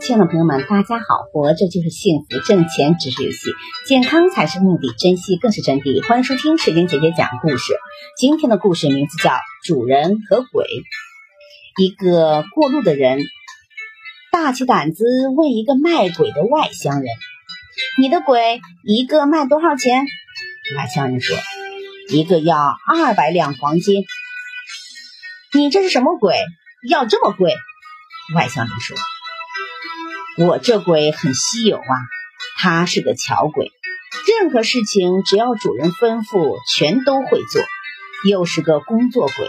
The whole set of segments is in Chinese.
亲爱的朋友们，大家好！活着就是幸福，挣钱只是游戏，健康才是目的，珍惜更是真谛。欢迎收听水晶姐姐讲故事。今天的故事名字叫《主人和鬼》。一个过路的人大起胆子问一个卖鬼的外乡人：“你的鬼一个卖多少钱？”外乡人说：“一个要二百两黄金。”你这是什么鬼？要这么贵？外乡人说。我这鬼很稀有啊，他是个巧鬼，任何事情只要主人吩咐，全都会做。又是个工作鬼，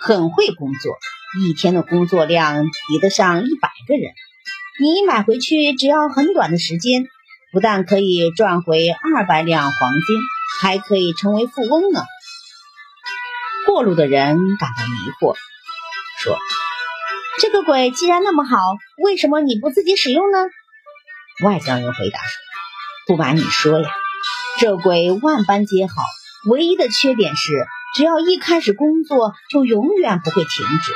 很会工作，一天的工作量抵得上一百个人。你买回去只要很短的时间，不但可以赚回二百两黄金，还可以成为富翁呢。过路的人感到迷惑，说。这个鬼既然那么好，为什么你不自己使用呢？外乡人回答说：“不瞒你说呀，这鬼万般皆好，唯一的缺点是，只要一开始工作，就永远不会停止。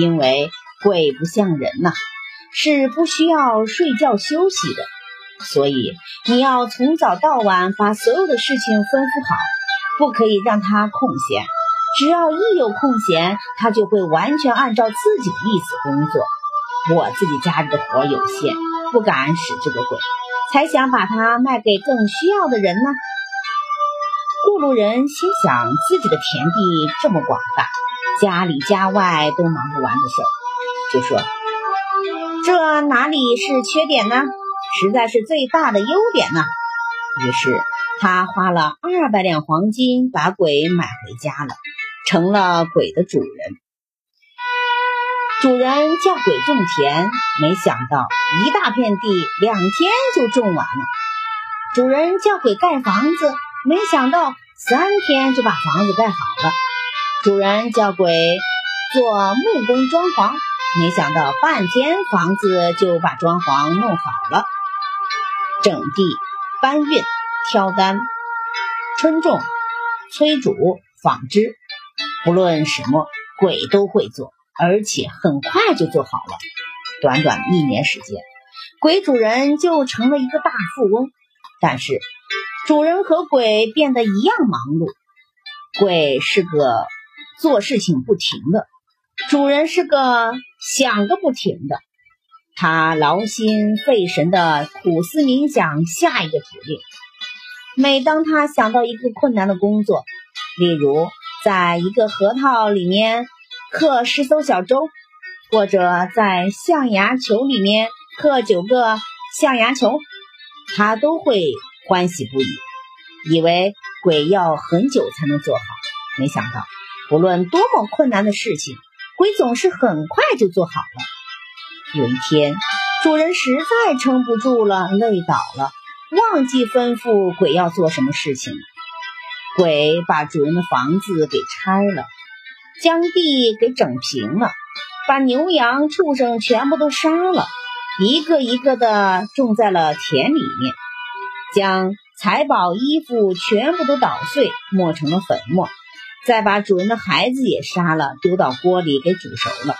因为鬼不像人呐，是不需要睡觉休息的，所以你要从早到晚把所有的事情吩咐好，不可以让他空闲。”只要一有空闲，他就会完全按照自己的意思工作。我自己家里的活有限，不敢使这个鬼，才想把它卖给更需要的人呢。过路人心想，自己的田地这么广大，家里家外都忙不完的事儿，就说：“这哪里是缺点呢？实在是最大的优点呢。”于是他花了二百两黄金把鬼买回家了。成了鬼的主人。主人叫鬼种田，没想到一大片地两天就种完了。主人叫鬼盖房子，没想到三天就把房子盖好了。主人叫鬼做木工装潢，没想到半天房子就把装潢弄好了。整地、搬运、挑担、春种、催煮、纺织。不论什么鬼都会做，而且很快就做好了。短短一年时间，鬼主人就成了一个大富翁。但是，主人和鬼变得一样忙碌。鬼是个做事情不停的，主人是个想个不停的。他劳心费神的苦思冥想下一个指令。每当他想到一个困难的工作，例如，在一个核桃里面刻十艘小舟，或者在象牙球里面刻九个象牙球，他都会欢喜不已，以为鬼要很久才能做好。没想到，不论多么困难的事情，鬼总是很快就做好了。有一天，主人实在撑不住了，累倒了，忘记吩咐鬼要做什么事情。鬼把主人的房子给拆了，将地给整平了，把牛羊畜生全部都杀了，一个一个的种在了田里面，将财宝衣服全部都捣碎，磨成了粉末，再把主人的孩子也杀了，丢到锅里给煮熟了。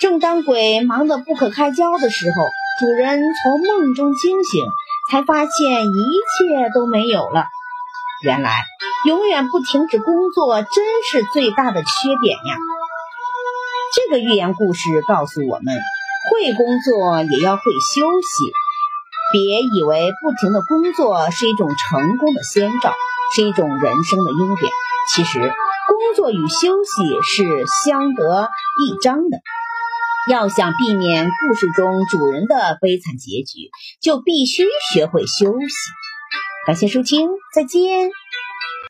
正当鬼忙得不可开交的时候，主人从梦中惊醒，才发现一切都没有了。原来，永远不停止工作，真是最大的缺点呀！这个寓言故事告诉我们，会工作也要会休息。别以为不停的工作是一种成功的先兆，是一种人生的优点。其实，工作与休息是相得益彰的。要想避免故事中主人的悲惨结局，就必须学会休息。感谢收听，再见。